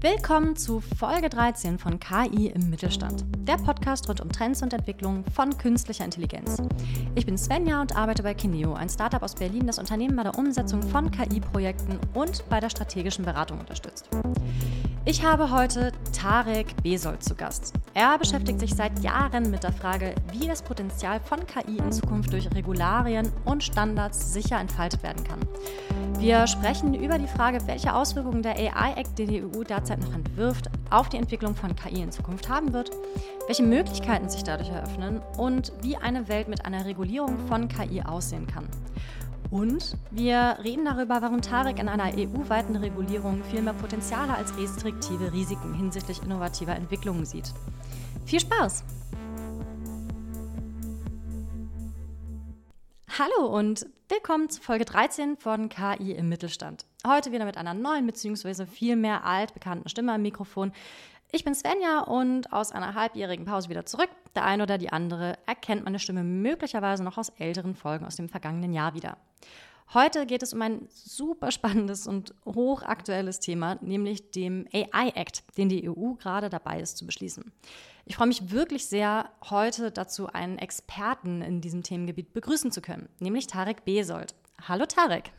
Willkommen zu Folge 13 von KI im Mittelstand, der Podcast rund um Trends und Entwicklungen von künstlicher Intelligenz. Ich bin Svenja und arbeite bei Kineo, ein Startup aus Berlin, das Unternehmen bei der Umsetzung von KI-Projekten und bei der strategischen Beratung unterstützt. Ich habe heute Tarek Besold zu Gast. Er beschäftigt sich seit Jahren mit der Frage, wie das Potenzial von KI in Zukunft durch Regularien und Standards sicher entfaltet werden kann. Wir sprechen über die Frage, welche Auswirkungen der AI-Act, den die EU derzeit noch entwirft, auf die Entwicklung von KI in Zukunft haben wird, welche Möglichkeiten sich dadurch eröffnen und wie eine Welt mit einer Regulierung von KI aussehen kann. Und wir reden darüber, warum Tarek in einer EU-weiten Regulierung viel mehr Potenziale als restriktive Risiken hinsichtlich innovativer Entwicklungen sieht. Viel Spaß! Hallo und willkommen zu Folge 13 von KI im Mittelstand. Heute wieder mit einer neuen bzw. viel mehr altbekannten Stimme am Mikrofon. Ich bin Svenja und aus einer halbjährigen Pause wieder zurück. Der eine oder die andere erkennt meine Stimme möglicherweise noch aus älteren Folgen aus dem vergangenen Jahr wieder. Heute geht es um ein super spannendes und hochaktuelles Thema, nämlich dem AI Act, den die EU gerade dabei ist zu beschließen. Ich freue mich wirklich sehr, heute dazu einen Experten in diesem Themengebiet begrüßen zu können, nämlich Tarek Besold. Hallo Tarek.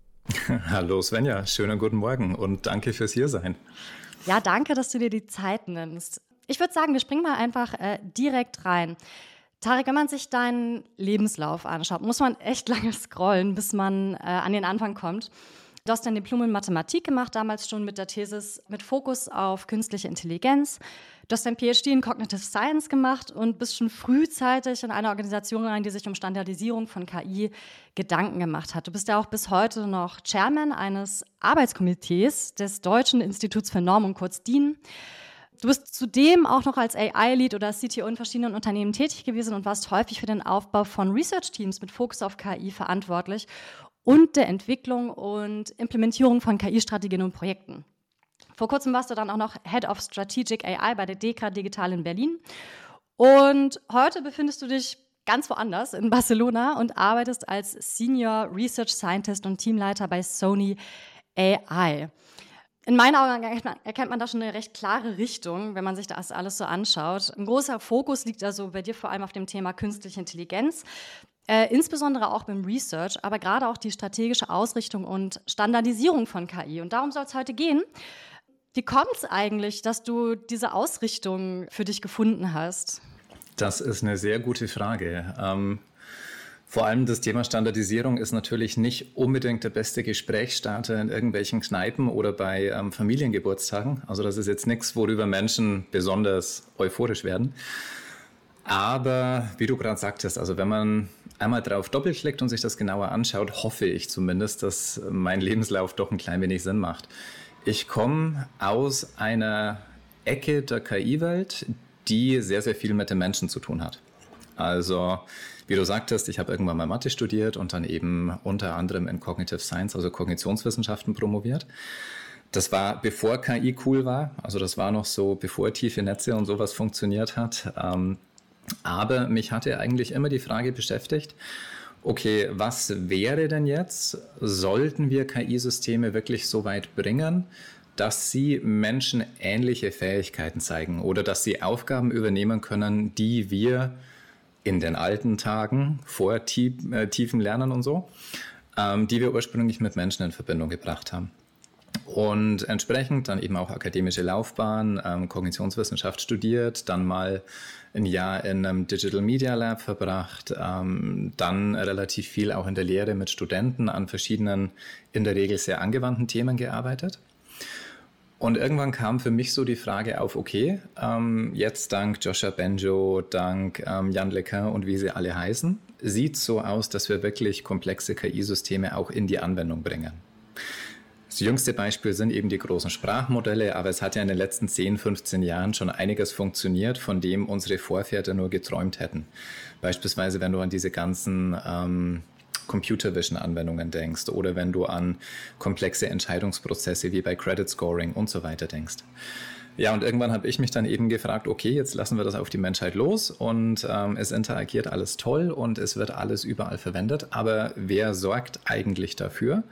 Hallo Svenja, schönen guten Morgen und danke fürs Hiersein. Ja, danke, dass du dir die Zeit nimmst. Ich würde sagen, wir springen mal einfach äh, direkt rein. Tarek, wenn man sich deinen Lebenslauf anschaut, muss man echt lange scrollen, bis man äh, an den Anfang kommt. Du hast dein Diplom in Mathematik gemacht, damals schon mit der Thesis mit Fokus auf künstliche Intelligenz. Du hast dein PhD in Cognitive Science gemacht und bist schon frühzeitig in einer Organisation rein, die sich um Standardisierung von KI Gedanken gemacht hat. Du bist ja auch bis heute noch Chairman eines Arbeitskomitees des Deutschen Instituts für Normung, kurz DIN. Du bist zudem auch noch als AI-Lead oder CTO in verschiedenen Unternehmen tätig gewesen und warst häufig für den Aufbau von Research-Teams mit Fokus auf KI verantwortlich und der Entwicklung und Implementierung von KI-Strategien und Projekten. Vor kurzem warst du dann auch noch Head of Strategic AI bei der DECRA Digital in Berlin. Und heute befindest du dich ganz woanders in Barcelona und arbeitest als Senior Research Scientist und Teamleiter bei Sony AI. In meinen Augen erkennt man da schon eine recht klare Richtung, wenn man sich das alles so anschaut. Ein großer Fokus liegt also bei dir vor allem auf dem Thema künstliche Intelligenz. Äh, insbesondere auch beim Research, aber gerade auch die strategische Ausrichtung und Standardisierung von KI. Und darum soll es heute gehen. Wie kommt es eigentlich, dass du diese Ausrichtung für dich gefunden hast? Das ist eine sehr gute Frage. Ähm, vor allem das Thema Standardisierung ist natürlich nicht unbedingt der beste Gesprächsstarter in irgendwelchen Kneipen oder bei ähm, Familiengeburtstagen. Also das ist jetzt nichts, worüber Menschen besonders euphorisch werden. Aber wie du gerade sagtest, also wenn man einmal drauf doppelklickt und sich das genauer anschaut, hoffe ich zumindest, dass mein Lebenslauf doch ein klein wenig Sinn macht. Ich komme aus einer Ecke der KI-Welt, die sehr, sehr viel mit den Menschen zu tun hat. Also, wie du sagtest, ich habe irgendwann mal Mathe studiert und dann eben unter anderem in Cognitive Science, also Kognitionswissenschaften promoviert. Das war bevor KI cool war, also das war noch so, bevor tiefe Netze und sowas funktioniert hat. Ähm, aber mich hatte eigentlich immer die Frage beschäftigt, okay, was wäre denn jetzt, sollten wir KI-Systeme wirklich so weit bringen, dass sie Menschen ähnliche Fähigkeiten zeigen oder dass sie Aufgaben übernehmen können, die wir in den alten Tagen vor tief, äh, tiefem Lernen und so, ähm, die wir ursprünglich mit Menschen in Verbindung gebracht haben. Und entsprechend dann eben auch akademische Laufbahn, ähm, Kognitionswissenschaft studiert, dann mal ein Jahr in einem Digital Media Lab verbracht, ähm, dann relativ viel auch in der Lehre mit Studenten an verschiedenen, in der Regel sehr angewandten Themen gearbeitet. Und irgendwann kam für mich so die Frage auf, okay, ähm, jetzt dank Joshua Benjo, dank ähm, Jan Lequin und wie sie alle heißen, sieht so aus, dass wir wirklich komplexe KI-Systeme auch in die Anwendung bringen. Das jüngste Beispiel sind eben die großen Sprachmodelle, aber es hat ja in den letzten 10, 15 Jahren schon einiges funktioniert, von dem unsere Vorväter nur geträumt hätten. Beispielsweise, wenn du an diese ganzen ähm, Computer Vision Anwendungen denkst oder wenn du an komplexe Entscheidungsprozesse wie bei Credit Scoring und so weiter denkst. Ja, und irgendwann habe ich mich dann eben gefragt, okay, jetzt lassen wir das auf die Menschheit los und ähm, es interagiert alles toll und es wird alles überall verwendet, aber wer sorgt eigentlich dafür,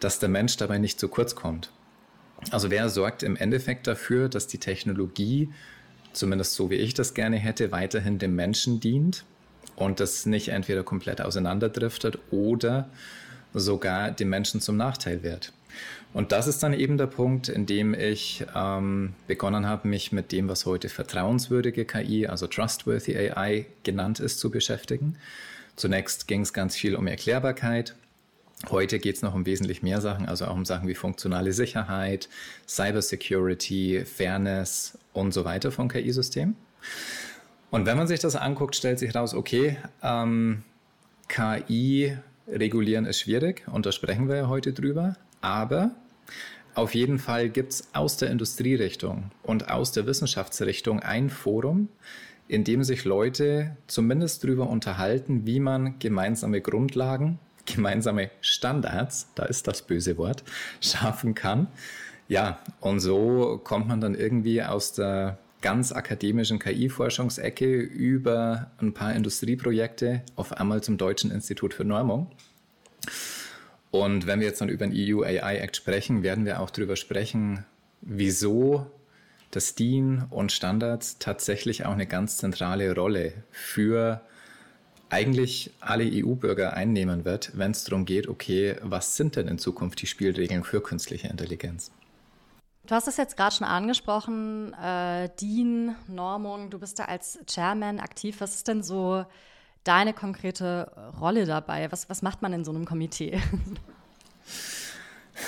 dass der Mensch dabei nicht zu kurz kommt. Also wer sorgt im Endeffekt dafür, dass die Technologie, zumindest so wie ich das gerne hätte, weiterhin dem Menschen dient und das nicht entweder komplett auseinanderdriftet oder sogar dem Menschen zum Nachteil wird. Und das ist dann eben der Punkt, in dem ich ähm, begonnen habe, mich mit dem, was heute vertrauenswürdige KI, also Trustworthy AI genannt ist, zu beschäftigen. Zunächst ging es ganz viel um Erklärbarkeit. Heute geht es noch um wesentlich mehr Sachen, also auch um Sachen wie funktionale Sicherheit, Cybersecurity, Fairness und so weiter von KI-Systemen. Und wenn man sich das anguckt, stellt sich raus, okay, ähm, KI regulieren ist schwierig und da sprechen wir ja heute drüber, aber auf jeden Fall gibt es aus der Industrierichtung und aus der Wissenschaftsrichtung ein Forum, in dem sich Leute zumindest darüber unterhalten, wie man gemeinsame Grundlagen, gemeinsame Standards, da ist das böse Wort, schaffen kann. Ja, und so kommt man dann irgendwie aus der ganz akademischen KI-Forschungsecke über ein paar Industrieprojekte auf einmal zum Deutschen Institut für Normung. Und wenn wir jetzt dann über den EU AI Act sprechen, werden wir auch darüber sprechen, wieso das DIN und Standards tatsächlich auch eine ganz zentrale Rolle für eigentlich alle EU-Bürger einnehmen wird, wenn es darum geht, okay, was sind denn in Zukunft die Spielregeln für künstliche Intelligenz? Du hast es jetzt gerade schon angesprochen, äh, DIN, Normung, du bist da als Chairman aktiv. Was ist denn so deine konkrete Rolle dabei? Was, was macht man in so einem Komitee?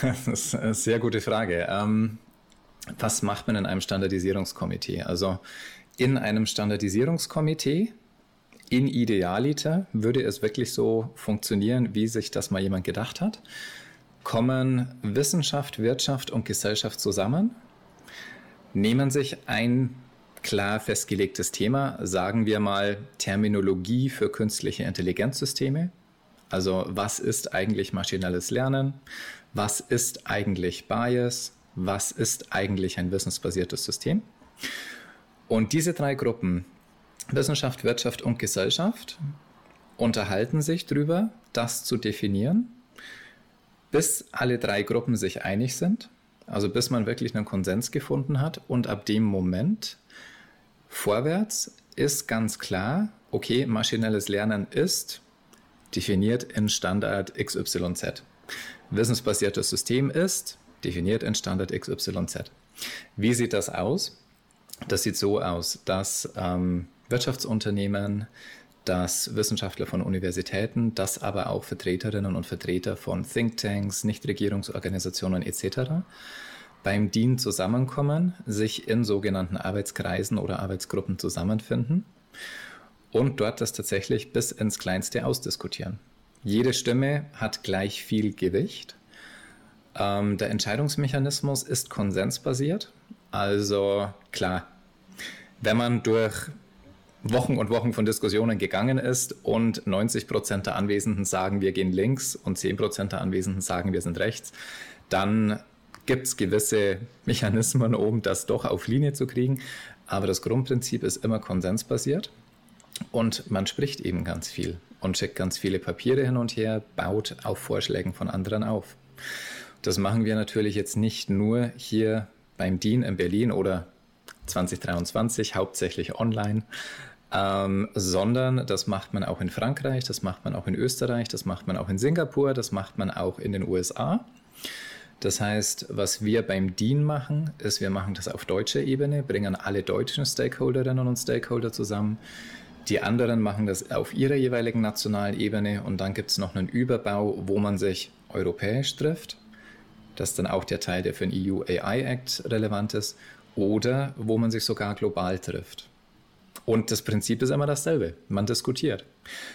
Das ist eine sehr gute Frage. Ähm, was macht man in einem Standardisierungskomitee? Also in einem Standardisierungskomitee, in Idealiter, würde es wirklich so funktionieren, wie sich das mal jemand gedacht hat. Kommen Wissenschaft, Wirtschaft und Gesellschaft zusammen, nehmen sich ein klar festgelegtes Thema, sagen wir mal Terminologie für künstliche Intelligenzsysteme. Also was ist eigentlich maschinelles Lernen? Was ist eigentlich Bias? Was ist eigentlich ein wissensbasiertes System? Und diese drei Gruppen, Wissenschaft, Wirtschaft und Gesellschaft, unterhalten sich darüber, das zu definieren, bis alle drei Gruppen sich einig sind, also bis man wirklich einen Konsens gefunden hat und ab dem Moment Vorwärts ist ganz klar, okay, maschinelles Lernen ist definiert in Standard XYZ. Wissensbasiertes System ist definiert in Standard XYZ. Wie sieht das aus? Das sieht so aus, dass ähm, Wirtschaftsunternehmen, dass Wissenschaftler von Universitäten, dass aber auch Vertreterinnen und Vertreter von Thinktanks, Nichtregierungsorganisationen etc beim DIN zusammenkommen, sich in sogenannten Arbeitskreisen oder Arbeitsgruppen zusammenfinden und dort das tatsächlich bis ins Kleinste ausdiskutieren. Jede Stimme hat gleich viel Gewicht. Ähm, der Entscheidungsmechanismus ist konsensbasiert. Also klar, wenn man durch Wochen und Wochen von Diskussionen gegangen ist und 90 Prozent der Anwesenden sagen, wir gehen links und 10 Prozent der Anwesenden sagen, wir sind rechts, dann gibt es gewisse Mechanismen, um das doch auf Linie zu kriegen. Aber das Grundprinzip ist immer konsensbasiert und man spricht eben ganz viel und schickt ganz viele Papiere hin und her, baut auf Vorschlägen von anderen auf. Das machen wir natürlich jetzt nicht nur hier beim DIN in Berlin oder 2023 hauptsächlich online, ähm, sondern das macht man auch in Frankreich, das macht man auch in Österreich, das macht man auch in Singapur, das macht man auch in den USA. Das heißt, was wir beim DIN machen, ist, wir machen das auf deutscher Ebene, bringen alle deutschen Stakeholderinnen und Stakeholder zusammen. Die anderen machen das auf ihrer jeweiligen nationalen Ebene und dann gibt es noch einen Überbau, wo man sich europäisch trifft. Das ist dann auch der Teil, der für den EU AI Act relevant ist. Oder wo man sich sogar global trifft. Und das Prinzip ist immer dasselbe. Man diskutiert.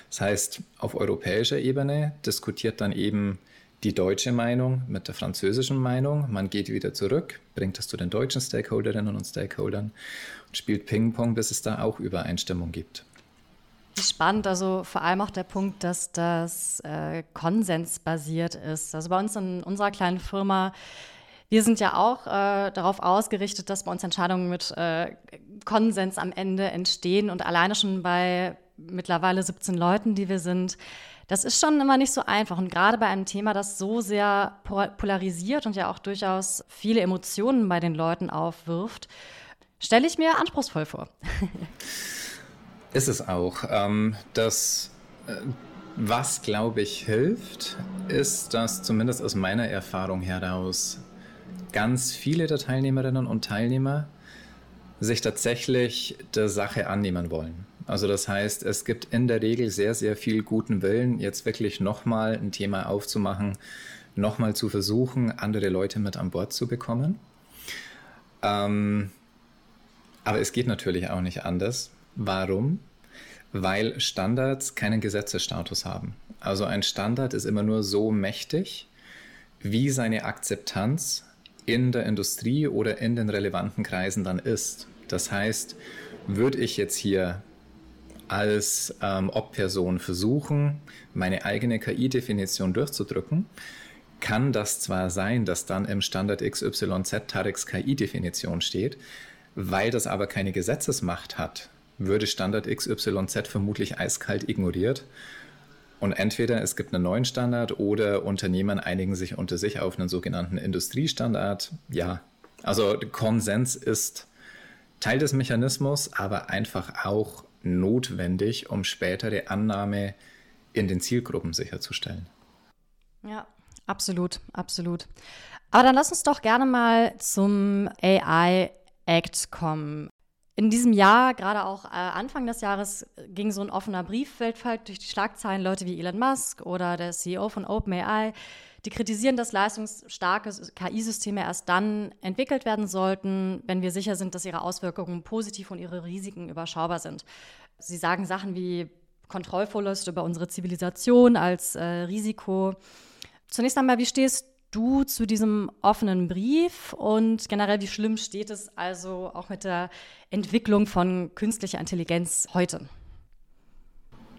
Das heißt, auf europäischer Ebene diskutiert dann eben die deutsche Meinung mit der französischen Meinung. Man geht wieder zurück, bringt das zu den deutschen Stakeholderinnen und Stakeholdern und spielt Ping-Pong, bis es da auch Übereinstimmung gibt. Spannend, also vor allem auch der Punkt, dass das äh, konsensbasiert ist. Also bei uns in unserer kleinen Firma, wir sind ja auch äh, darauf ausgerichtet, dass bei uns Entscheidungen mit äh, Konsens am Ende entstehen und alleine schon bei mittlerweile 17 Leuten, die wir sind, Das ist schon immer nicht so einfach. Und gerade bei einem Thema, das so sehr polarisiert und ja auch durchaus viele Emotionen bei den Leuten aufwirft, stelle ich mir anspruchsvoll vor. Ist es auch. Ähm, das, äh, was, glaube ich, hilft, ist, dass zumindest aus meiner Erfahrung heraus ganz viele der Teilnehmerinnen und Teilnehmer sich tatsächlich der Sache annehmen wollen. Also das heißt, es gibt in der Regel sehr, sehr viel guten Willen, jetzt wirklich nochmal ein Thema aufzumachen, nochmal zu versuchen, andere Leute mit an Bord zu bekommen. Ähm, aber es geht natürlich auch nicht anders. Warum? Weil Standards keinen Gesetzesstatus haben. Also ein Standard ist immer nur so mächtig, wie seine Akzeptanz in der Industrie oder in den relevanten Kreisen dann ist. Das heißt, würde ich jetzt hier als ähm, Ob-Person versuchen, meine eigene KI-Definition durchzudrücken, kann das zwar sein, dass dann im Standard XYZ Tareks KI-Definition steht, weil das aber keine Gesetzesmacht hat, würde Standard XYZ vermutlich eiskalt ignoriert. Und entweder es gibt einen neuen Standard oder Unternehmen einigen sich unter sich auf einen sogenannten Industriestandard. Ja, also Konsens ist Teil des Mechanismus, aber einfach auch notwendig, um spätere Annahme in den Zielgruppen sicherzustellen. Ja, absolut, absolut. Aber dann lass uns doch gerne mal zum AI Act kommen. In diesem Jahr, gerade auch äh, Anfang des Jahres, ging so ein offener Brief weltweit durch die Schlagzeilen. Leute wie Elon Musk oder der CEO von OpenAI, die kritisieren, dass leistungsstarke KI-Systeme erst dann entwickelt werden sollten, wenn wir sicher sind, dass ihre Auswirkungen positiv und ihre Risiken überschaubar sind. Sie sagen Sachen wie Kontrollverlust über unsere Zivilisation als äh, Risiko. Zunächst einmal, wie stehst du zu diesem offenen Brief und generell, wie schlimm steht es also auch mit der Entwicklung von künstlicher Intelligenz heute?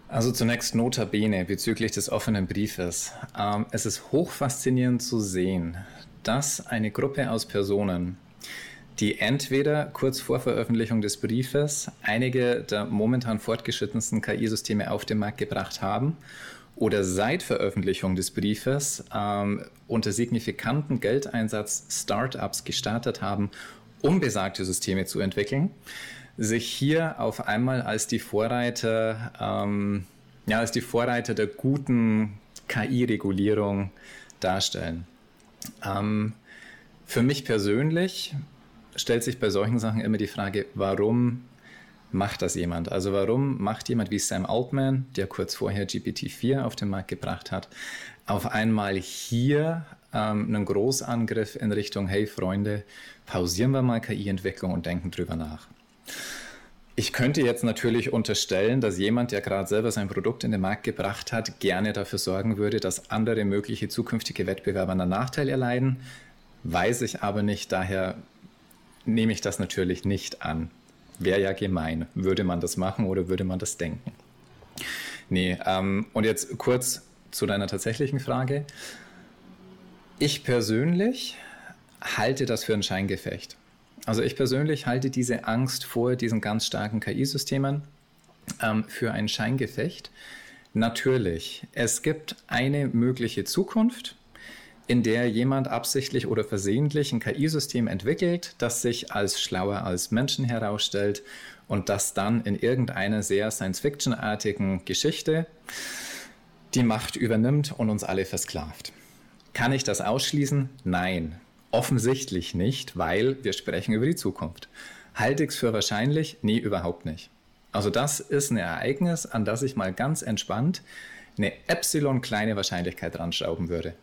Also zunächst notabene bezüglich des offenen Briefes. Ähm, es ist hochfaszinierend zu sehen, dass eine Gruppe aus Personen, die entweder kurz vor Veröffentlichung des Briefes einige der momentan fortgeschrittensten KI-Systeme auf den Markt gebracht haben oder seit Veröffentlichung des Briefes ähm, unter signifikanten Geldeinsatz Startups gestartet haben, um besagte Systeme zu entwickeln, sich hier auf einmal als die Vorreiter, ähm, ja, als die Vorreiter der guten KI-Regulierung darstellen. Ähm, für mich persönlich stellt sich bei solchen Sachen immer die Frage, warum macht das jemand? Also warum macht jemand wie Sam Altman, der kurz vorher GPT-4 auf den Markt gebracht hat, auf einmal hier ähm, einen Großangriff in Richtung, hey Freunde, pausieren wir mal KI-Entwicklung und denken drüber nach. Ich könnte jetzt natürlich unterstellen, dass jemand, der gerade selber sein Produkt in den Markt gebracht hat, gerne dafür sorgen würde, dass andere mögliche zukünftige Wettbewerber einen Nachteil erleiden. Weiß ich aber nicht, daher nehme ich das natürlich nicht an. Wäre ja gemein. Würde man das machen oder würde man das denken? Nee, ähm, und jetzt kurz zu deiner tatsächlichen Frage. Ich persönlich halte das für ein Scheingefecht. Also ich persönlich halte diese Angst vor diesen ganz starken KI-Systemen ähm, für ein Scheingefecht. Natürlich, es gibt eine mögliche Zukunft, in der jemand absichtlich oder versehentlich ein KI-System entwickelt, das sich als schlauer als Menschen herausstellt und das dann in irgendeiner sehr Science-Fiction-artigen Geschichte die Macht übernimmt und uns alle versklavt. Kann ich das ausschließen? Nein, offensichtlich nicht, weil wir sprechen über die Zukunft. Halte ich es für wahrscheinlich? Nee, überhaupt nicht. Also das ist ein Ereignis, an das ich mal ganz entspannt eine Epsilon kleine Wahrscheinlichkeit ranschrauben würde.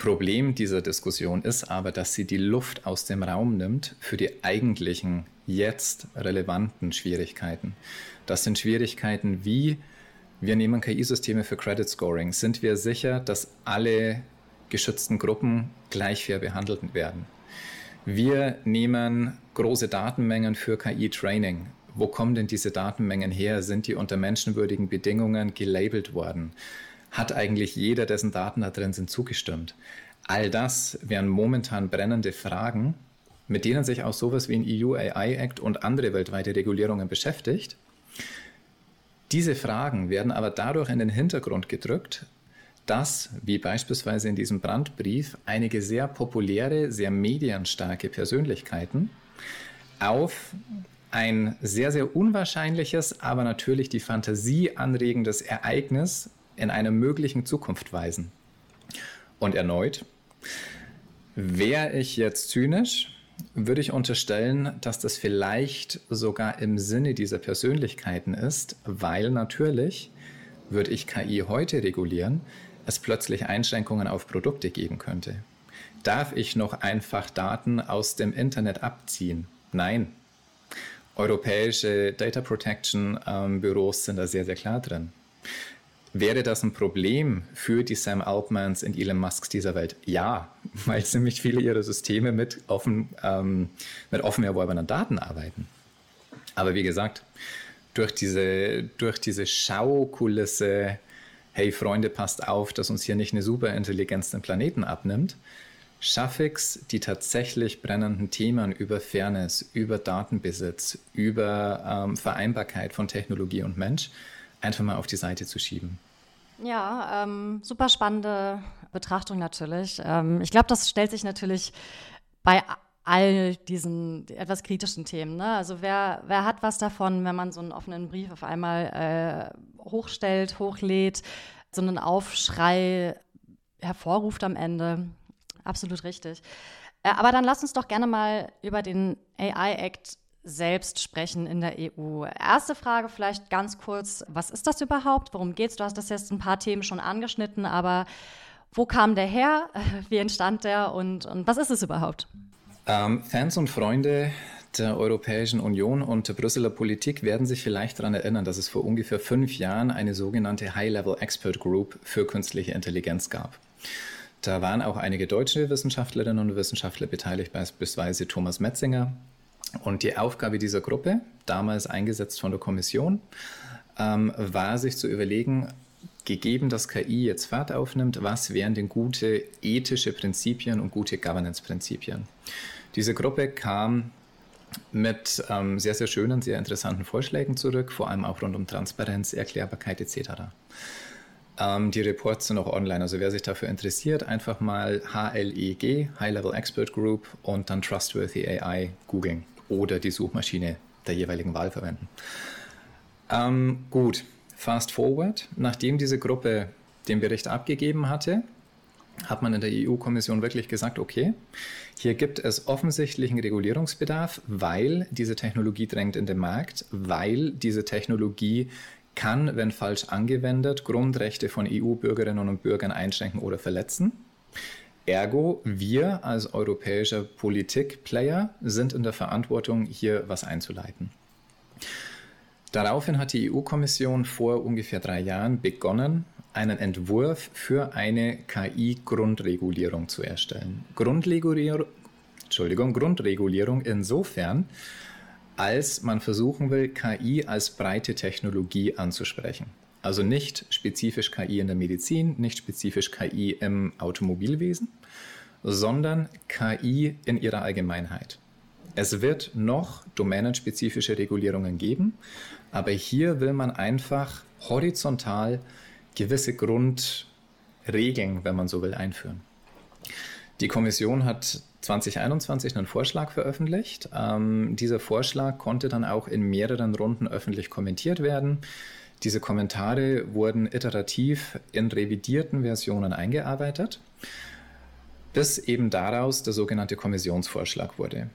Problem dieser Diskussion ist aber, dass sie die Luft aus dem Raum nimmt für die eigentlichen, jetzt relevanten Schwierigkeiten. Das sind Schwierigkeiten wie, wir nehmen KI-Systeme für Credit Scoring. Sind wir sicher, dass alle geschützten Gruppen gleich fair behandelt werden? Wir nehmen große Datenmengen für KI-Training. Wo kommen denn diese Datenmengen her? Sind die unter menschenwürdigen Bedingungen gelabelt worden? Hat eigentlich jeder, dessen Daten da drin sind, zugestimmt? All das wären momentan brennende Fragen, mit denen sich auch sowas wie ein EU AI Act und andere weltweite Regulierungen beschäftigt, Diese Fragen werden aber dadurch in den Hintergrund gedrückt, dass, wie beispielsweise in diesem Brandbrief, einige sehr populäre, sehr medienstarke Persönlichkeiten auf ein sehr, sehr unwahrscheinliches, aber natürlich die Fantasie anregendes Ereignis in einer möglichen Zukunft weisen. Und erneut, wäre ich jetzt zynisch, würde ich unterstellen, dass das vielleicht sogar im Sinne dieser Persönlichkeiten ist, weil natürlich, würde ich KI heute regulieren, es plötzlich Einschränkungen auf Produkte geben könnte. Darf ich noch einfach Daten aus dem Internet abziehen? Nein. Europäische Data Protection ähm, Büros sind da sehr, sehr klar drin. Wäre das ein Problem für die Sam Altmans und Elon Musks dieser Welt? Ja, weil ziemlich viele ihrer Systeme mit offen, ähm, mit offen erworbenen Daten arbeiten. Aber wie gesagt, durch diese, durch diese Schaukulisse, hey Freunde, passt auf, dass uns hier nicht eine Superintelligenz den Planeten abnimmt, schaffe ich es, die tatsächlich brennenden Themen über Fairness, über Datenbesitz, über ähm, Vereinbarkeit von Technologie und Mensch einfach mal auf die Seite zu schieben. Ja, ähm, super spannende Betrachtung natürlich. Ähm, ich glaube, das stellt sich natürlich bei all diesen etwas kritischen Themen. Ne? Also wer, wer hat was davon, wenn man so einen offenen Brief auf einmal äh, hochstellt, hochlädt, so einen Aufschrei hervorruft am Ende? Absolut richtig. Äh, aber dann lass uns doch gerne mal über den AI Act selbst sprechen in der EU. Erste Frage vielleicht ganz kurz, was ist das überhaupt? Worum geht es? Du hast das jetzt ein paar Themen schon angeschnitten, aber wo kam der her? Wie entstand der und, und was ist es überhaupt? Ähm, Fans und Freunde der Europäischen Union und der Brüsseler Politik werden sich vielleicht daran erinnern, dass es vor ungefähr fünf Jahren eine sogenannte High-Level Expert Group für künstliche Intelligenz gab. Da waren auch einige deutsche Wissenschaftlerinnen und Wissenschaftler beteiligt, beispielsweise Thomas Metzinger, und die Aufgabe dieser Gruppe, damals eingesetzt von der Kommission, ähm, war sich zu überlegen, gegeben, dass KI jetzt Fahrt aufnimmt, was wären denn gute ethische Prinzipien und gute Governance-Prinzipien? Diese Gruppe kam mit ähm, sehr, sehr schönen, sehr interessanten Vorschlägen zurück, vor allem auch rund um Transparenz, Erklärbarkeit etc. Ähm, die Reports sind auch online, also wer sich dafür interessiert, einfach mal HLEG, High Level Expert Group und dann Trustworthy AI googeln oder die Suchmaschine der jeweiligen Wahl verwenden. Ähm, gut, fast forward. Nachdem diese Gruppe den Bericht abgegeben hatte, hat man in der EU-Kommission wirklich gesagt, okay, hier gibt es offensichtlichen Regulierungsbedarf, weil diese Technologie drängt in den Markt, weil diese Technologie kann, wenn falsch angewendet, Grundrechte von EU-Bürgerinnen und Bürgern einschränken oder verletzen. Ergo, wir als europäischer Politikplayer sind in der Verantwortung, hier was einzuleiten. Daraufhin hat die EU-Kommission vor ungefähr drei Jahren begonnen, einen Entwurf für eine KI-Grundregulierung zu erstellen. Grundregulierung, Entschuldigung, Grundregulierung insofern, als man versuchen will, KI als breite Technologie anzusprechen. Also nicht spezifisch KI in der Medizin, nicht spezifisch KI im Automobilwesen, sondern KI in ihrer Allgemeinheit. Es wird noch domänenspezifische Regulierungen geben, aber hier will man einfach horizontal gewisse Grundregeln, wenn man so will, einführen. Die Kommission hat 2021 einen Vorschlag veröffentlicht. Ähm, dieser Vorschlag konnte dann auch in mehreren Runden öffentlich kommentiert werden. Diese Kommentare wurden iterativ in revidierten Versionen eingearbeitet, bis eben daraus der sogenannte Kommissionsvorschlag wurde.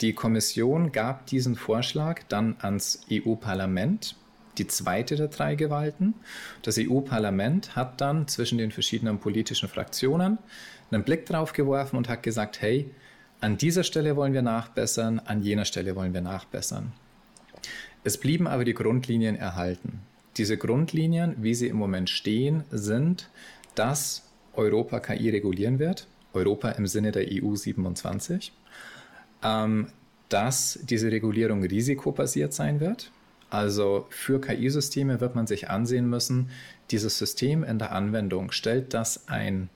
Die Kommission gab diesen Vorschlag dann ans EU-Parlament, die zweite der drei Gewalten. Das EU-Parlament hat dann zwischen den verschiedenen politischen Fraktionen einen Blick drauf geworfen und hat gesagt, hey, an dieser Stelle wollen wir nachbessern, an jener Stelle wollen wir nachbessern. Es blieben aber die Grundlinien erhalten. Diese Grundlinien, wie sie im Moment stehen, sind, dass Europa KI regulieren wird, Europa im Sinne der EU 27, ähm, dass diese Regulierung risikobasiert sein wird. Also für KI-Systeme wird man sich ansehen müssen, dieses System in der Anwendung stellt das ein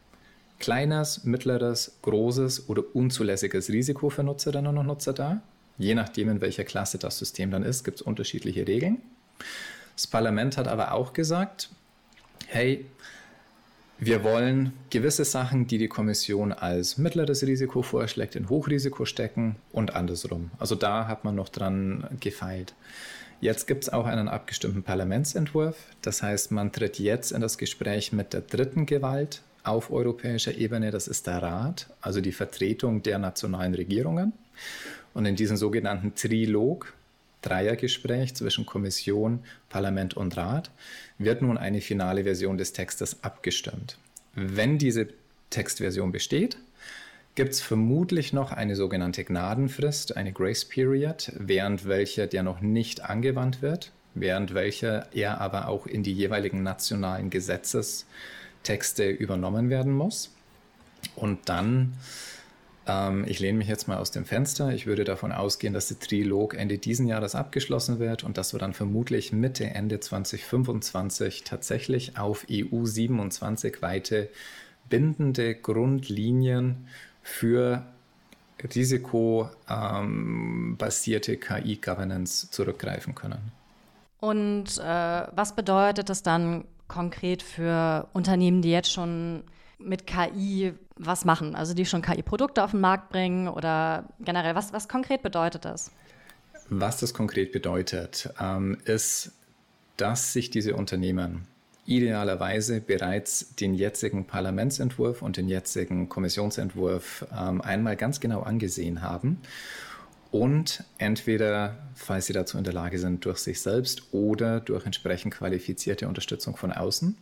kleines, mittleres, großes oder unzulässiges Risiko für Nutzerinnen und Nutzer dar. Je nachdem, in welcher Klasse das System dann ist, gibt es unterschiedliche Regeln. Das Parlament hat aber auch gesagt, hey, wir wollen gewisse Sachen, die die Kommission als mittleres Risiko vorschlägt, in Hochrisiko stecken und andersrum. Also da hat man noch dran gefeilt. Jetzt gibt es auch einen abgestimmten Parlamentsentwurf. Das heißt, man tritt jetzt in das Gespräch mit der dritten Gewalt auf europäischer Ebene. Das ist der Rat, also die Vertretung der nationalen Regierungen. Und in diesem sogenannten Trilog, Dreiergespräch zwischen Kommission, Parlament und Rat, wird nun eine finale Version des Textes abgestimmt. Wenn diese Textversion besteht, gibt es vermutlich noch eine sogenannte Gnadenfrist, eine Grace Period, während welcher der noch nicht angewandt wird, während welcher er aber auch in die jeweiligen nationalen Gesetzestexte übernommen werden muss. Und dann, ähm, ich lehne mich jetzt mal aus dem Fenster, ich würde davon ausgehen, dass der Trilog Ende diesen Jahres abgeschlossen wird und dass wir dann vermutlich Mitte, Ende 2025 tatsächlich auf EU 27 weite bindende Grundlinien für risikobasierte KI-Governance zurückgreifen können. Und äh, was bedeutet das dann konkret für Unternehmen, die jetzt schon mit KI was machen, also die schon KI-Produkte auf den Markt bringen oder generell, was, was konkret bedeutet das? Was das konkret bedeutet, ähm, ist, dass sich diese Unternehmen idealerweise bereits den jetzigen Parlamentsentwurf und den jetzigen Kommissionsentwurf ähm, einmal ganz genau angesehen haben und entweder, falls sie dazu in der Lage sind, durch sich selbst oder durch entsprechend qualifizierte Unterstützung von außen,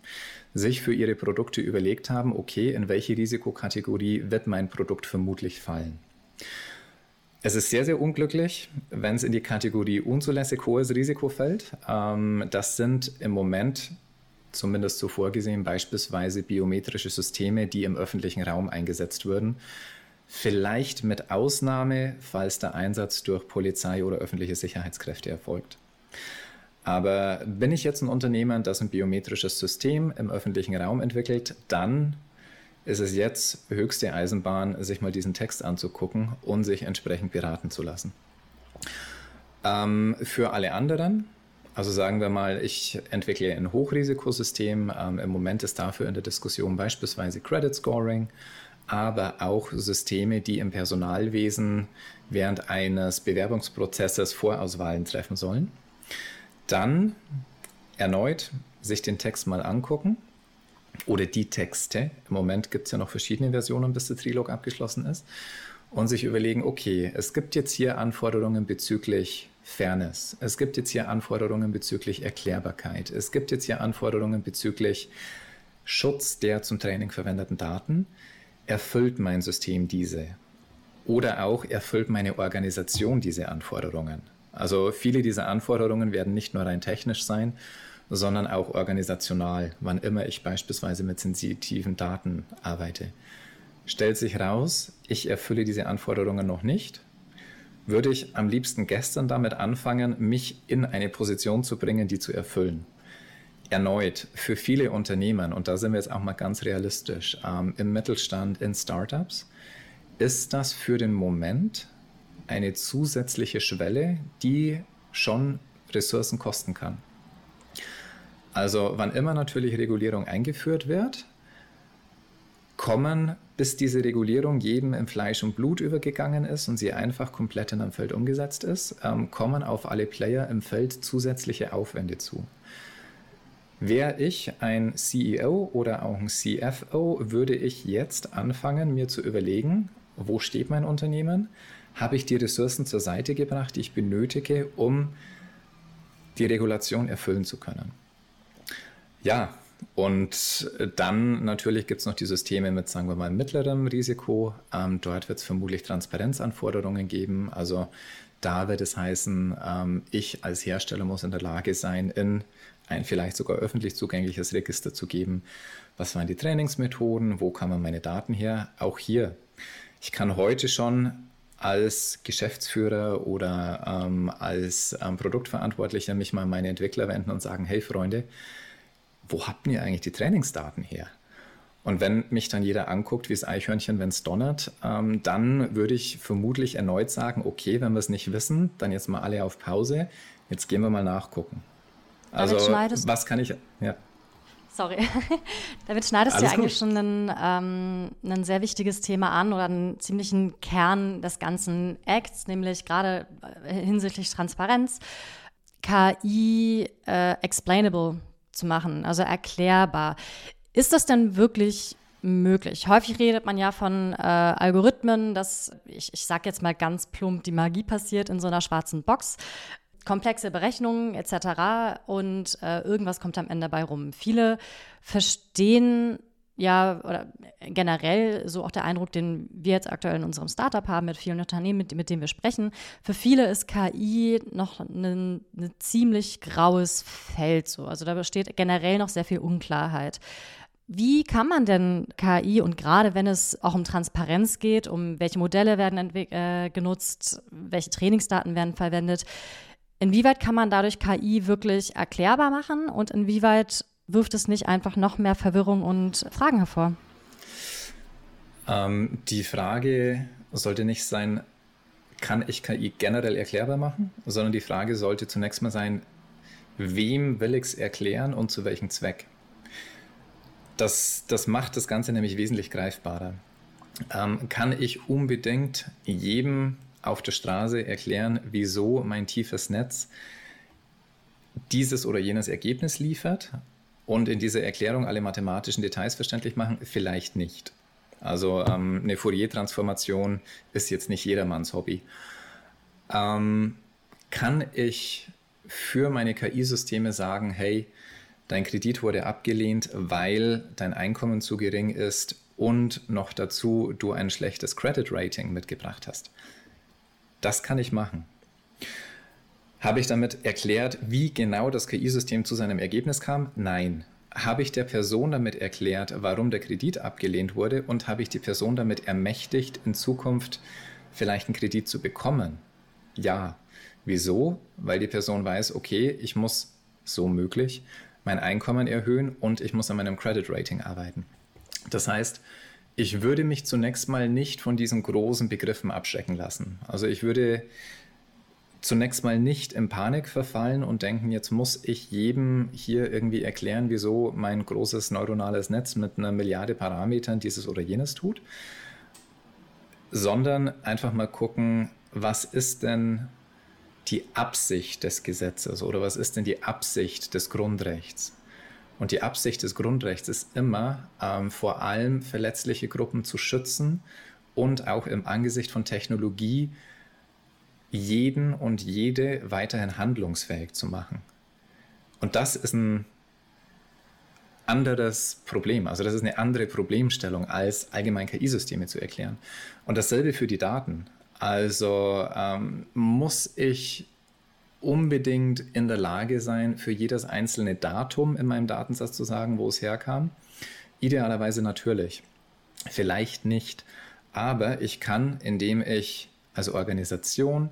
sich für ihre Produkte überlegt haben, okay, in welche Risikokategorie wird mein Produkt vermutlich fallen. Es ist sehr, sehr unglücklich, wenn es in die Kategorie unzulässig hohes Risiko fällt. Ähm, das sind im Moment zumindest so vorgesehen, beispielsweise biometrische Systeme, die im öffentlichen Raum eingesetzt würden. Vielleicht mit Ausnahme, falls der Einsatz durch Polizei oder öffentliche Sicherheitskräfte erfolgt. Aber bin ich jetzt ein Unternehmen, das ein biometrisches System im öffentlichen Raum entwickelt, dann ist es jetzt höchste Eisenbahn, sich mal diesen Text anzugucken und sich entsprechend beraten zu lassen. Ähm, für alle anderen also sagen wir mal, ich entwickle ein Hochrisikosystem. Ähm, Im Moment ist dafür in der Diskussion beispielsweise Credit Scoring, aber auch Systeme, die im Personalwesen während eines Bewerbungsprozesses Vorauswahlen treffen sollen. Dann erneut sich den Text mal angucken oder die Texte. Im Moment gibt es ja noch verschiedene Versionen, bis der Trilog abgeschlossen ist. Und sich überlegen, okay, es gibt jetzt hier Anforderungen bezüglich Fairness. Es gibt jetzt hier Anforderungen bezüglich Erklärbarkeit. Es gibt jetzt hier Anforderungen bezüglich Schutz der zum Training verwendeten Daten. Erfüllt mein System diese? Oder auch erfüllt meine Organisation diese Anforderungen? Also viele dieser Anforderungen werden nicht nur rein technisch sein, sondern auch organisational, wann immer ich beispielsweise mit sensitiven Daten arbeite. Stellt sich raus, ich erfülle diese Anforderungen noch nicht, würde ich am liebsten gestern damit anfangen, mich in eine Position zu bringen, die zu erfüllen. Erneut, für viele Unternehmen, und da sind wir jetzt auch mal ganz realistisch, ähm, im Mittelstand, in Startups, ist das für den Moment eine zusätzliche Schwelle, die schon Ressourcen kosten kann. Also wann immer natürlich Regulierung eingeführt wird, kommen, bis diese Regulierung jedem im Fleisch und Blut übergegangen ist und sie einfach komplett in einem Feld umgesetzt ist, ähm, kommen auf alle Player im Feld zusätzliche Aufwände zu. Wäre ich ein CEO oder auch ein CFO, würde ich jetzt anfangen, mir zu überlegen, wo steht mein Unternehmen? Habe ich die Ressourcen zur Seite gebracht, die ich benötige, um die Regulation erfüllen zu können? Ja, und dann natürlich gibt es noch die Systeme mit, sagen wir mal, mittlerem Risiko. Ähm, dort wird es vermutlich Transparenzanforderungen geben. Also da wird es heißen, ähm, ich als Hersteller muss in der Lage sein, in ein vielleicht sogar öffentlich zugängliches Register zu geben. Was waren die Trainingsmethoden? Wo kamen meine Daten her? Auch hier. Ich kann heute schon als Geschäftsführer oder ähm, als ähm, Produktverantwortlicher mich mal an meine Entwickler wenden und sagen, hey Freunde, wo habt ihr eigentlich die Trainingsdaten her? Und wenn mich dann jeder anguckt, wie das Eichhörnchen, wenn es donnert, ähm, dann würde ich vermutlich erneut sagen, okay, wenn wir es nicht wissen, dann jetzt mal alle auf Pause, jetzt gehen wir mal nachgucken. Also was kann ich, ja. Sorry. Damit schneidest Alles du ja eigentlich schon ein, ähm, ein sehr wichtiges Thema an oder einen ziemlichen Kern des ganzen Acts, nämlich gerade äh, hinsichtlich Transparenz, KI äh, explainable zu machen, also erklärbar. Ist das denn wirklich möglich? Häufig redet man ja von äh, Algorithmen, dass, ich, ich sage jetzt mal ganz plump, die Magie passiert in so einer schwarzen Box komplexe Berechnungen etc. und äh, irgendwas kommt am Ende dabei rum. Viele verstehen ja, oder generell so auch der Eindruck, den wir jetzt aktuell in unserem Startup haben, mit vielen Unternehmen, mit, mit denen wir sprechen. Für viele ist KI noch ein ne ziemlich graues Feld. So. Also da besteht generell noch sehr viel Unklarheit. Wie kann man denn KI und gerade wenn es auch um Transparenz geht, um welche Modelle werden äh, genutzt, welche Trainingsdaten werden verwendet, Inwieweit kann man dadurch KI wirklich erklärbar machen und inwieweit wirft es nicht einfach noch mehr Verwirrung und Fragen hervor? Ähm, die Frage sollte nicht sein, kann ich KI generell erklärbar machen, sondern die Frage sollte zunächst mal sein, wem will ich es erklären und zu welchem Zweck. Das, das macht das Ganze nämlich wesentlich greifbarer. Ähm, kann ich unbedingt jedem auf der Straße erklären, wieso mein tiefes Netz dieses oder jenes Ergebnis liefert und in dieser Erklärung alle mathematischen Details verständlich machen? Vielleicht nicht. Also ähm, eine Fourier-Transformation ist jetzt nicht jedermanns Hobby. Ähm, kann ich für meine KI-Systeme sagen, hey, dein Kredit wurde abgelehnt, weil dein Einkommen zu gering ist und noch dazu du ein schlechtes Credit Rating mitgebracht hast? Das kann ich machen. Habe ich damit erklärt, wie genau das KI-System zu seinem Ergebnis kam? Nein. Habe ich der Person damit erklärt, warum der Kredit abgelehnt wurde und habe ich die Person damit ermächtigt, in Zukunft vielleicht einen Kredit zu bekommen? Ja. Wieso? Weil die Person weiß, okay, ich muss so möglich mein Einkommen erhöhen und ich muss an meinem Credit Rating arbeiten. Das heißt, ich würde mich zunächst mal nicht von diesen großen Begriffen abschrecken lassen. Also ich würde zunächst mal nicht in Panik verfallen und denken, jetzt muss ich jedem hier irgendwie erklären, wieso mein großes neuronales Netz mit einer Milliarde Parametern dieses oder jenes tut, sondern einfach mal gucken, was ist denn die Absicht des Gesetzes oder was ist denn die Absicht des Grundrechts? Und die Absicht des Grundrechts ist immer, ähm, vor allem verletzliche Gruppen zu schützen und auch im Angesicht von Technologie jeden und jede weiterhin handlungsfähig zu machen. Und das ist ein anderes Problem. Also das ist eine andere Problemstellung, als allgemein KI-Systeme zu erklären. Und dasselbe für die Daten. Also ähm, muss ich unbedingt in der Lage sein, für jedes einzelne Datum in meinem Datensatz zu sagen, wo es herkam? Idealerweise natürlich. Vielleicht nicht. Aber ich kann, indem ich als Organisation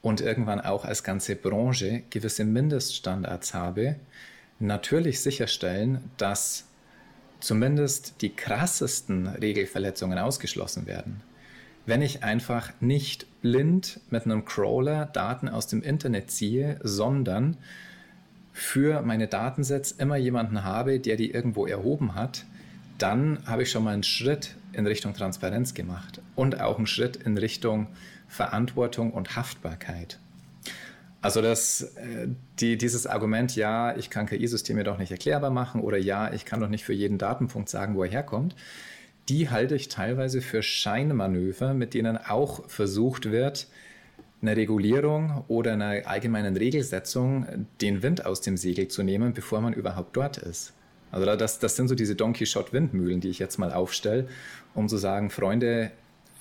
und irgendwann auch als ganze Branche gewisse Mindeststandards habe, natürlich sicherstellen, dass zumindest die krassesten Regelverletzungen ausgeschlossen werden. Wenn ich einfach nicht blind mit einem Crawler Daten aus dem Internet ziehe, sondern für meine Datensets immer jemanden habe, der die irgendwo erhoben hat, dann habe ich schon mal einen Schritt in Richtung Transparenz gemacht und auch einen Schritt in Richtung Verantwortung und Haftbarkeit. Also das, äh, die, dieses Argument, ja, ich kann KI-Systeme doch nicht erklärbar machen oder ja, ich kann doch nicht für jeden Datenpunkt sagen, wo er herkommt, die halte ich teilweise für Scheinmanöver, mit denen auch versucht wird, einer Regulierung oder einer allgemeinen Regelsetzung den Wind aus dem Segel zu nehmen, bevor man überhaupt dort ist. Also das, das sind so diese Donkey Shot Windmühlen, die ich jetzt mal aufstelle, um zu sagen, Freunde,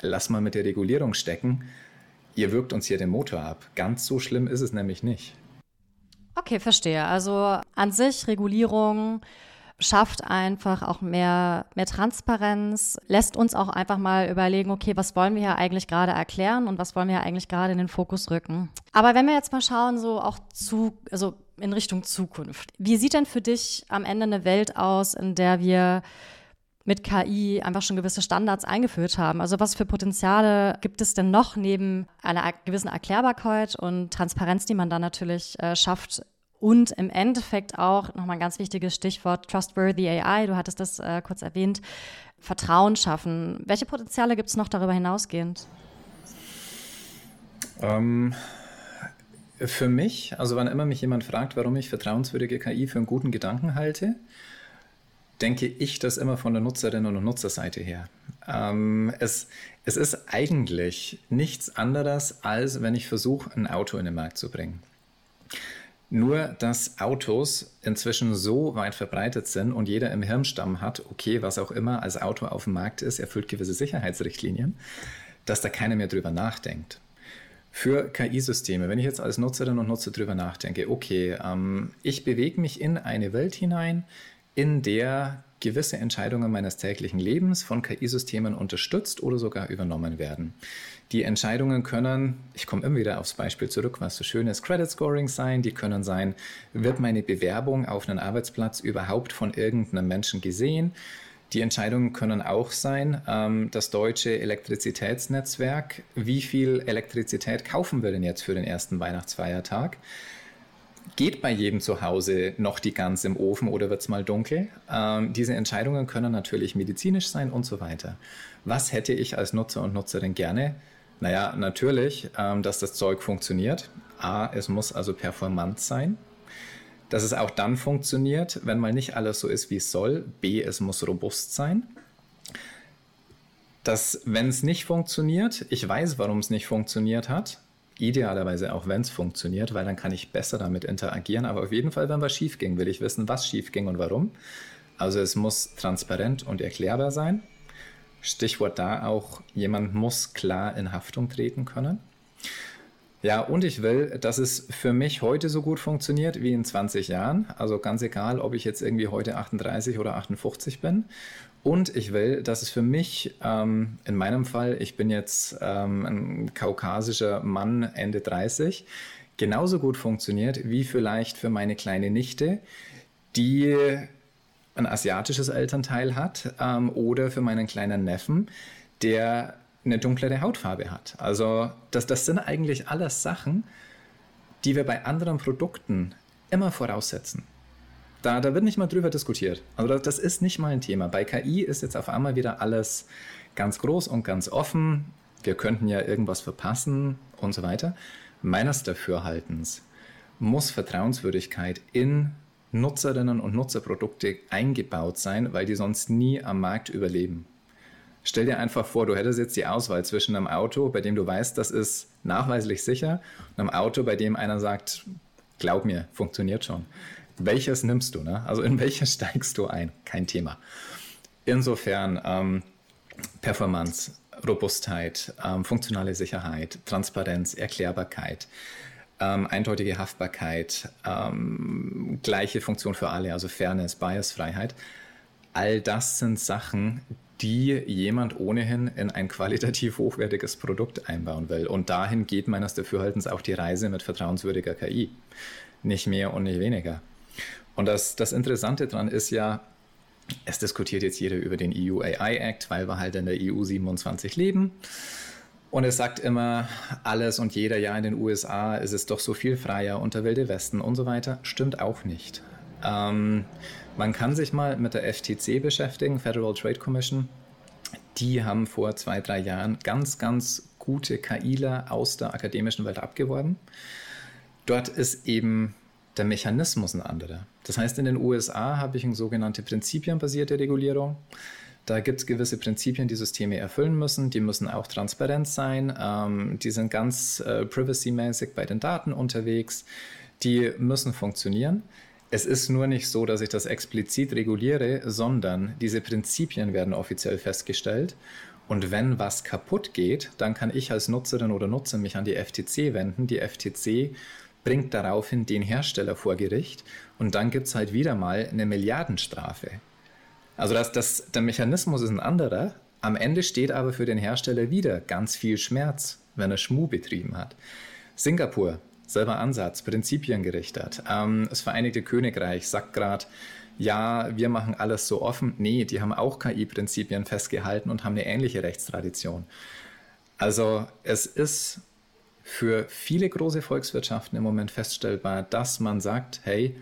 lass mal mit der Regulierung stecken. Ihr wirkt uns hier den Motor ab. Ganz so schlimm ist es nämlich nicht. Okay, verstehe. Also an sich Regulierung schafft einfach auch mehr, mehr Transparenz, lässt uns auch einfach mal überlegen, okay, was wollen wir hier eigentlich gerade erklären und was wollen wir hier eigentlich gerade in den Fokus rücken. Aber wenn wir jetzt mal schauen, so auch zu, also in Richtung Zukunft. Wie sieht denn für dich am Ende eine Welt aus, in der wir mit KI einfach schon gewisse Standards eingeführt haben. Also was für Potenziale gibt es denn noch neben einer gewissen Erklärbarkeit und Transparenz, die man dann natürlich äh, schafft, und im Endeffekt auch nochmal ein ganz wichtiges Stichwort Trustworthy AI. Du hattest das äh, kurz erwähnt. Vertrauen schaffen. Welche Potenziale gibt es noch darüber hinausgehend? Ähm, für mich, also wann immer mich jemand fragt, warum ich vertrauenswürdige KI für einen guten Gedanken halte, denke ich das immer von der Nutzerinnen und Nutzerseite her. Ähm, es, es ist eigentlich nichts anderes, als wenn ich versuche, ein Auto in den Markt zu bringen. Nur, dass Autos inzwischen so weit verbreitet sind und jeder im Hirnstamm hat, okay, was auch immer als Auto auf dem Markt ist, erfüllt gewisse Sicherheitsrichtlinien, dass da keiner mehr drüber nachdenkt. Für KI-Systeme, wenn ich jetzt als Nutzerin und Nutzer drüber nachdenke, okay, ähm, ich bewege mich in eine Welt hinein, in der gewisse Entscheidungen meines täglichen Lebens von KI-Systemen unterstützt oder sogar übernommen werden. Die Entscheidungen können, ich komme immer wieder aufs Beispiel zurück, was so schön ist, Credit Scoring sein, die können sein, wird meine Bewerbung auf einen Arbeitsplatz überhaupt von irgendeinem Menschen gesehen? Die Entscheidungen können auch sein, ähm, das deutsche Elektrizitätsnetzwerk, wie viel Elektrizität kaufen wir denn jetzt für den ersten Weihnachtsfeiertag? Geht bei jedem zu Hause noch die Gans im Ofen oder wird es mal dunkel? Ähm, diese Entscheidungen können natürlich medizinisch sein und so weiter. Was hätte ich als Nutzer und Nutzerin gerne? Naja, natürlich, ähm, dass das Zeug funktioniert. A, es muss also performant sein. Dass es auch dann funktioniert, wenn mal nicht alles so ist, wie es soll. B, es muss robust sein. Dass, wenn es nicht funktioniert, ich weiß, warum es nicht funktioniert hat, Idealerweise auch, wenn es funktioniert, weil dann kann ich besser damit interagieren. Aber auf jeden Fall, wenn was schief ging, will ich wissen, was schief ging und warum. Also es muss transparent und erklärbar sein. Stichwort da auch, jemand muss klar in Haftung treten können. Ja, und ich will, dass es für mich heute so gut funktioniert wie in 20 Jahren. Also ganz egal, ob ich jetzt irgendwie heute 38 oder 58 bin. Und ich will, dass es für mich, ähm, in meinem Fall, ich bin jetzt ähm, ein kaukasischer Mann Ende 30, genauso gut funktioniert wie vielleicht für meine kleine Nichte, die ein asiatisches Elternteil hat ähm, oder für meinen kleinen Neffen, der eine dunklere Hautfarbe hat. Also das, das sind eigentlich alles Sachen, die wir bei anderen Produkten immer voraussetzen. Da, da wird nicht mal drüber diskutiert. Also das, das ist nicht mal ein Thema. Bei KI ist jetzt auf einmal wieder alles ganz groß und ganz offen. Wir könnten ja irgendwas verpassen und so weiter. Meines Dafürhaltens muss Vertrauenswürdigkeit in Nutzerinnen und Nutzerprodukte eingebaut sein, weil die sonst nie am Markt überleben. Stell dir einfach vor, du hättest jetzt die Auswahl zwischen einem Auto, bei dem du weißt, das ist nachweislich sicher, und einem Auto, bei dem einer sagt, glaub mir, funktioniert schon welches nimmst du? Ne? Also in welches steigst du ein? Kein Thema. Insofern ähm, Performance, Robustheit, ähm, funktionale Sicherheit, Transparenz, Erklärbarkeit, ähm, eindeutige Haftbarkeit, ähm, gleiche Funktion für alle, also Fairness, Biasfreiheit. All das sind Sachen, die jemand ohnehin in ein qualitativ hochwertiges Produkt einbauen will. Und dahin geht meines Dafürhaltens auch die Reise mit vertrauenswürdiger KI. Nicht mehr und nicht weniger. Und das, das Interessante daran ist ja, es diskutiert jetzt jeder über den EU AI Act, weil wir halt in der EU 27 leben. Und es sagt immer, alles und jeder, ja, in den USA ist es doch so viel freier und der Wilde Westen und so weiter. Stimmt auch nicht. Ähm, man kann sich mal mit der FTC beschäftigen, Federal Trade Commission. Die haben vor zwei, drei Jahren ganz, ganz gute KIler aus der akademischen Welt abgeworben. Dort ist eben der Mechanismus ein anderer. Das heißt, in den USA habe ich eine sogenannte prinzipienbasierte Regulierung. Da gibt es gewisse Prinzipien, die Systeme erfüllen müssen. Die müssen auch transparent sein. Ähm, die sind ganz äh, privacy-mäßig bei den Daten unterwegs. Die müssen funktionieren. Es ist nur nicht so, dass ich das explizit reguliere, sondern diese Prinzipien werden offiziell festgestellt. Und wenn was kaputt geht, dann kann ich als Nutzerin oder Nutzer mich an die FTC wenden. Die FTC bringt daraufhin den Hersteller vor Gericht und dann gibt es halt wieder mal eine Milliardenstrafe. Also das, das, der Mechanismus ist ein anderer. Am Ende steht aber für den Hersteller wieder ganz viel Schmerz, wenn er Schmu betrieben hat. Singapur, selber Ansatz, prinzipiengerichtet. Ähm, das Vereinigte Königreich sagt gerade, ja, wir machen alles so offen. Nee, die haben auch KI-Prinzipien festgehalten und haben eine ähnliche Rechtstradition. Also es ist für viele große Volkswirtschaften im Moment feststellbar, dass man sagt, hey,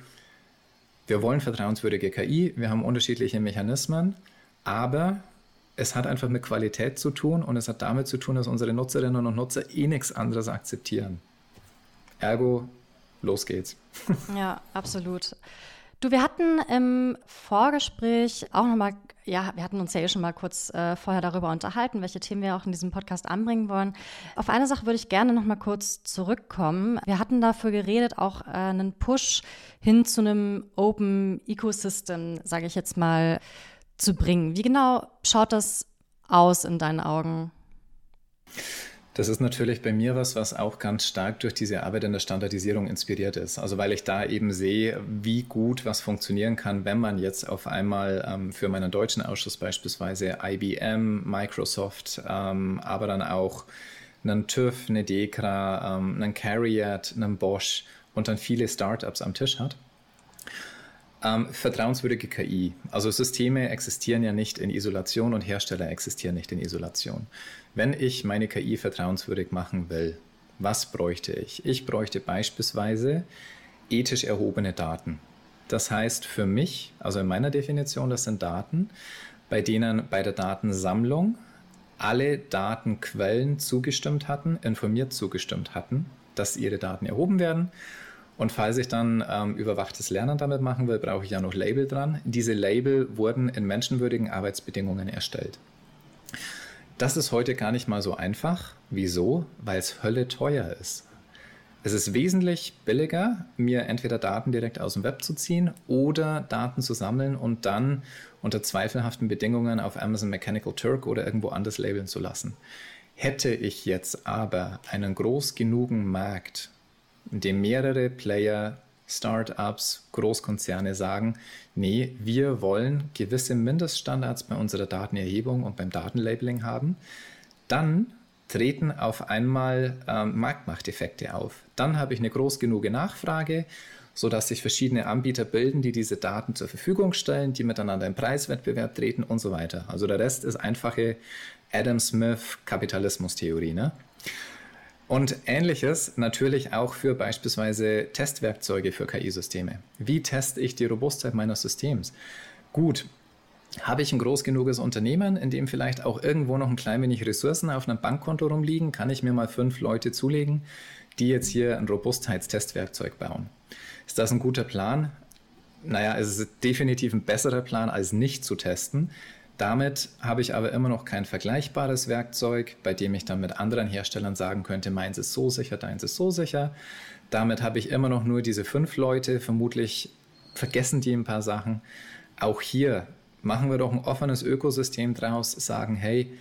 wir wollen vertrauenswürdige KI, wir haben unterschiedliche Mechanismen, aber es hat einfach mit Qualität zu tun und es hat damit zu tun, dass unsere Nutzerinnen und Nutzer eh nichts anderes akzeptieren. Ergo, los geht's. Ja, absolut. Du, wir hatten im Vorgespräch auch nochmal, ja, wir hatten uns ja eh schon mal kurz äh, vorher darüber unterhalten, welche Themen wir auch in diesem Podcast anbringen wollen. Auf eine Sache würde ich gerne nochmal kurz zurückkommen. Wir hatten dafür geredet, auch äh, einen Push hin zu einem Open Ecosystem, sage ich jetzt mal, zu bringen. Wie genau schaut das aus in deinen Augen? Das ist natürlich bei mir was, was auch ganz stark durch diese Arbeit in der Standardisierung inspiriert ist. Also weil ich da eben sehe, wie gut was funktionieren kann, wenn man jetzt auf einmal ähm, für meinen deutschen Ausschuss beispielsweise IBM, Microsoft, ähm, aber dann auch einen TÜV, eine DEKRA, ähm, einen Carriot, einen Bosch und dann viele Startups am Tisch hat. Ähm, vertrauenswürdige KI. Also Systeme existieren ja nicht in Isolation und Hersteller existieren nicht in Isolation. Wenn ich meine KI vertrauenswürdig machen will, was bräuchte ich? Ich bräuchte beispielsweise ethisch erhobene Daten. Das heißt für mich, also in meiner Definition, das sind Daten, bei denen bei der Datensammlung alle Datenquellen zugestimmt hatten, informiert zugestimmt hatten, dass ihre Daten erhoben werden. Und falls ich dann ähm, überwachtes Lernen damit machen will, brauche ich ja noch Label dran. Diese Label wurden in menschenwürdigen Arbeitsbedingungen erstellt. Das ist heute gar nicht mal so einfach. Wieso? Weil es Hölle teuer ist. Es ist wesentlich billiger, mir entweder Daten direkt aus dem Web zu ziehen oder Daten zu sammeln und dann unter zweifelhaften Bedingungen auf Amazon Mechanical Turk oder irgendwo anders labeln zu lassen. Hätte ich jetzt aber einen groß genugen Markt, in dem mehrere Player Startups, Großkonzerne sagen, nee, wir wollen gewisse Mindeststandards bei unserer Datenerhebung und beim Datenlabeling haben, dann treten auf einmal ähm, Marktmachteffekte auf. Dann habe ich eine groß genug Nachfrage, sodass sich verschiedene Anbieter bilden, die diese Daten zur Verfügung stellen, die miteinander im Preiswettbewerb treten und so weiter. Also der Rest ist einfache Adam Smith Kapitalismustheorie. Ne? Und ähnliches natürlich auch für beispielsweise Testwerkzeuge für KI-Systeme. Wie teste ich die Robustheit meines Systems? Gut, habe ich ein groß genuges Unternehmen, in dem vielleicht auch irgendwo noch ein klein wenig Ressourcen auf einem Bankkonto rumliegen, kann ich mir mal fünf Leute zulegen, die jetzt hier ein Robustheitstestwerkzeug bauen. Ist das ein guter Plan? Naja, es ist definitiv ein besserer Plan, als nicht zu testen, damit habe ich aber immer noch kein vergleichbares Werkzeug, bei dem ich dann mit anderen Herstellern sagen könnte, meins ist so sicher, deins ist so sicher. Damit habe ich immer noch nur diese fünf Leute, vermutlich vergessen die ein paar Sachen. Auch hier machen wir doch ein offenes Ökosystem draus, sagen, hey,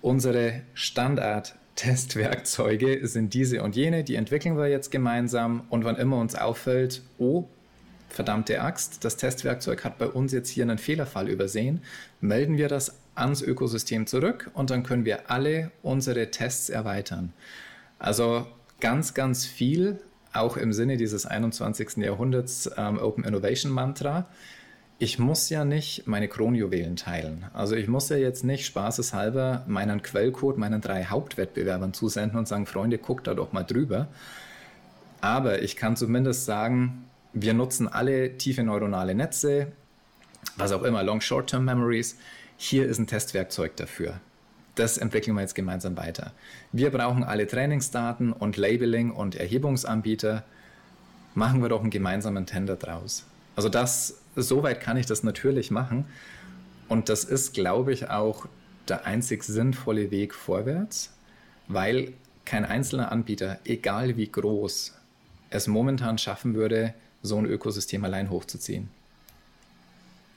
unsere Standard-Testwerkzeuge sind diese und jene, die entwickeln wir jetzt gemeinsam und wann immer uns auffällt, oh, verdammte Axt, das Testwerkzeug hat bei uns jetzt hier einen Fehlerfall übersehen, melden wir das ans Ökosystem zurück und dann können wir alle unsere Tests erweitern. Also ganz, ganz viel, auch im Sinne dieses 21. Jahrhunderts ähm, Open Innovation Mantra. Ich muss ja nicht meine Kronjuwelen teilen. Also ich muss ja jetzt nicht spaßeshalber meinen Quellcode meinen drei Hauptwettbewerbern zusenden und sagen, Freunde, guckt da doch mal drüber. Aber ich kann zumindest sagen, wir nutzen alle tiefe neuronale Netze, was auch immer, Long Short-Term Memories. Hier ist ein Testwerkzeug dafür. Das entwickeln wir jetzt gemeinsam weiter. Wir brauchen alle Trainingsdaten und Labeling und Erhebungsanbieter. Machen wir doch einen gemeinsamen Tender draus. Also das, soweit kann ich das natürlich machen. Und das ist, glaube ich, auch der einzig sinnvolle Weg vorwärts, weil kein einzelner Anbieter, egal wie groß, es momentan schaffen würde, so ein Ökosystem allein hochzuziehen.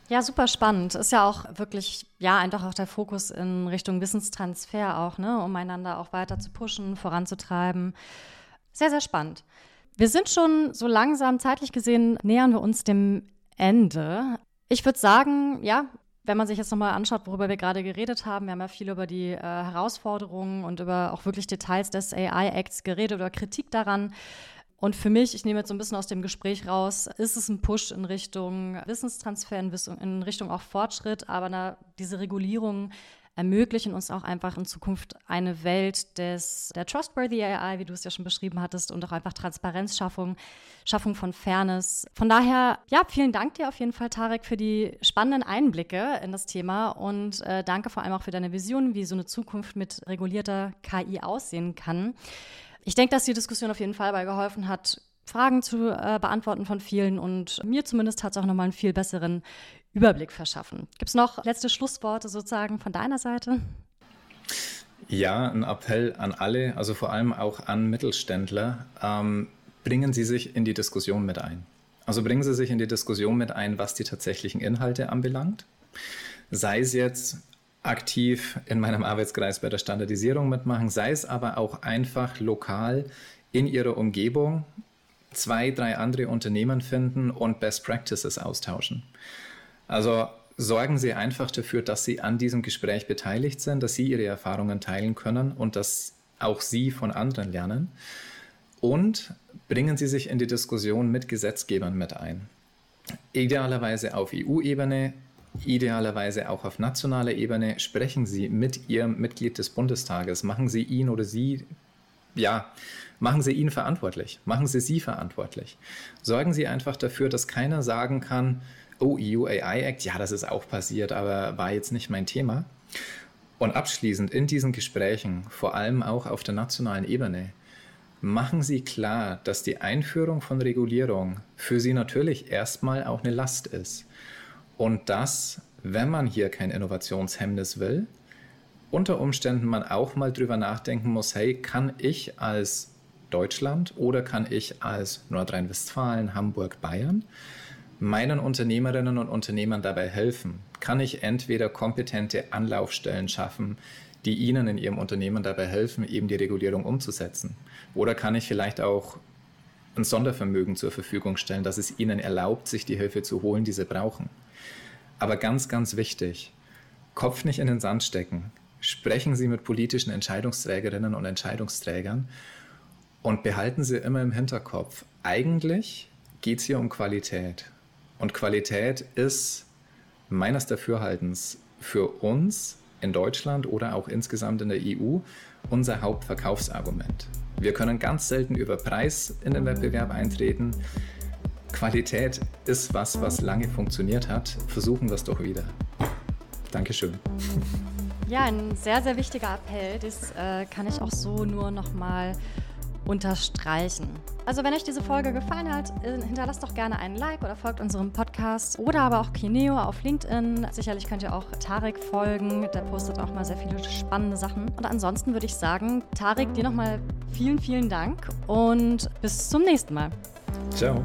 Ja, super spannend. Ist ja auch wirklich, ja, einfach auch der Fokus in Richtung Wissenstransfer auch, ne, um einander auch weiter zu pushen, voranzutreiben. Sehr, sehr spannend. Wir sind schon so langsam zeitlich gesehen, nähern wir uns dem Ende. Ich würde sagen, ja, wenn man sich jetzt nochmal anschaut, worüber wir gerade geredet haben, wir haben ja viel über die äh, Herausforderungen und über auch wirklich Details des AI-Acts geredet oder Kritik daran. Und für mich, ich nehme jetzt so ein bisschen aus dem Gespräch raus, ist es ein Push in Richtung Wissenstransfer, in Richtung auch Fortschritt, aber na, diese Regulierung ermöglichen uns auch einfach in Zukunft eine Welt des, der Trustworthy AI, wie du es ja schon beschrieben hattest, und auch einfach Transparenzschaffung, Schaffung von Fairness. Von daher, ja, vielen Dank dir auf jeden Fall, Tarek, für die spannenden Einblicke in das Thema und äh, danke vor allem auch für deine Vision, wie so eine Zukunft mit regulierter KI aussehen kann. Ich denke, dass die Diskussion auf jeden Fall dabei geholfen hat, Fragen zu äh, beantworten von vielen und mir zumindest hat es auch nochmal einen viel besseren Überblick verschaffen. Gibt es noch letzte Schlussworte sozusagen von deiner Seite? Ja, ein Appell an alle, also vor allem auch an Mittelständler. Ähm, bringen Sie sich in die Diskussion mit ein. Also bringen Sie sich in die Diskussion mit ein, was die tatsächlichen Inhalte anbelangt. Sei es jetzt aktiv in meinem Arbeitskreis bei der Standardisierung mitmachen, sei es aber auch einfach lokal in Ihrer Umgebung zwei, drei andere Unternehmen finden und Best Practices austauschen. Also sorgen Sie einfach dafür, dass Sie an diesem Gespräch beteiligt sind, dass Sie Ihre Erfahrungen teilen können und dass auch Sie von anderen lernen. Und bringen Sie sich in die Diskussion mit Gesetzgebern mit ein. Idealerweise auf EU-Ebene, idealerweise auch auf nationaler Ebene. Sprechen Sie mit Ihrem Mitglied des Bundestages. Machen Sie ihn oder sie, ja, machen Sie ihn verantwortlich. Machen Sie sie verantwortlich. Sorgen Sie einfach dafür, dass keiner sagen kann, oh, EU AI Act, ja, das ist auch passiert, aber war jetzt nicht mein Thema. Und abschließend in diesen Gesprächen, vor allem auch auf der nationalen Ebene, machen Sie klar, dass die Einführung von Regulierung für Sie natürlich erstmal auch eine Last ist. Und dass, wenn man hier kein Innovationshemmnis will, unter Umständen man auch mal drüber nachdenken muss, hey, kann ich als Deutschland oder kann ich als Nordrhein-Westfalen, Hamburg, Bayern meinen Unternehmerinnen und Unternehmern dabei helfen? Kann ich entweder kompetente Anlaufstellen schaffen, die ihnen in ihrem Unternehmen dabei helfen, eben die Regulierung umzusetzen? Oder kann ich vielleicht auch ein Sondervermögen zur Verfügung stellen, dass es ihnen erlaubt, sich die Hilfe zu holen, die sie brauchen? Aber ganz, ganz wichtig, Kopf nicht in den Sand stecken. Sprechen Sie mit politischen Entscheidungsträgerinnen und Entscheidungsträgern und behalten Sie immer im Hinterkopf, eigentlich geht es hier um Qualität. Und Qualität ist meines Dafürhaltens für uns in Deutschland oder auch insgesamt in der EU unser Hauptverkaufsargument. Wir können ganz selten über Preis in den Wettbewerb eintreten. Qualität ist was, was lange funktioniert hat. Versuchen wir es doch wieder. Dankeschön. Ja, ein sehr, sehr wichtiger Appell. Das äh, kann ich auch so nur noch mal unterstreichen. Also wenn euch diese Folge gefallen hat, äh, hinterlasst doch gerne einen Like oder folgt unserem Podcast oder aber auch Kineo auf LinkedIn. Sicherlich könnt ihr auch Tarek folgen, der postet auch mal sehr viele spannende Sachen. Und ansonsten würde ich sagen, Tarek, dir nochmal vielen, vielen Dank und bis zum nächsten Mal. Ciao.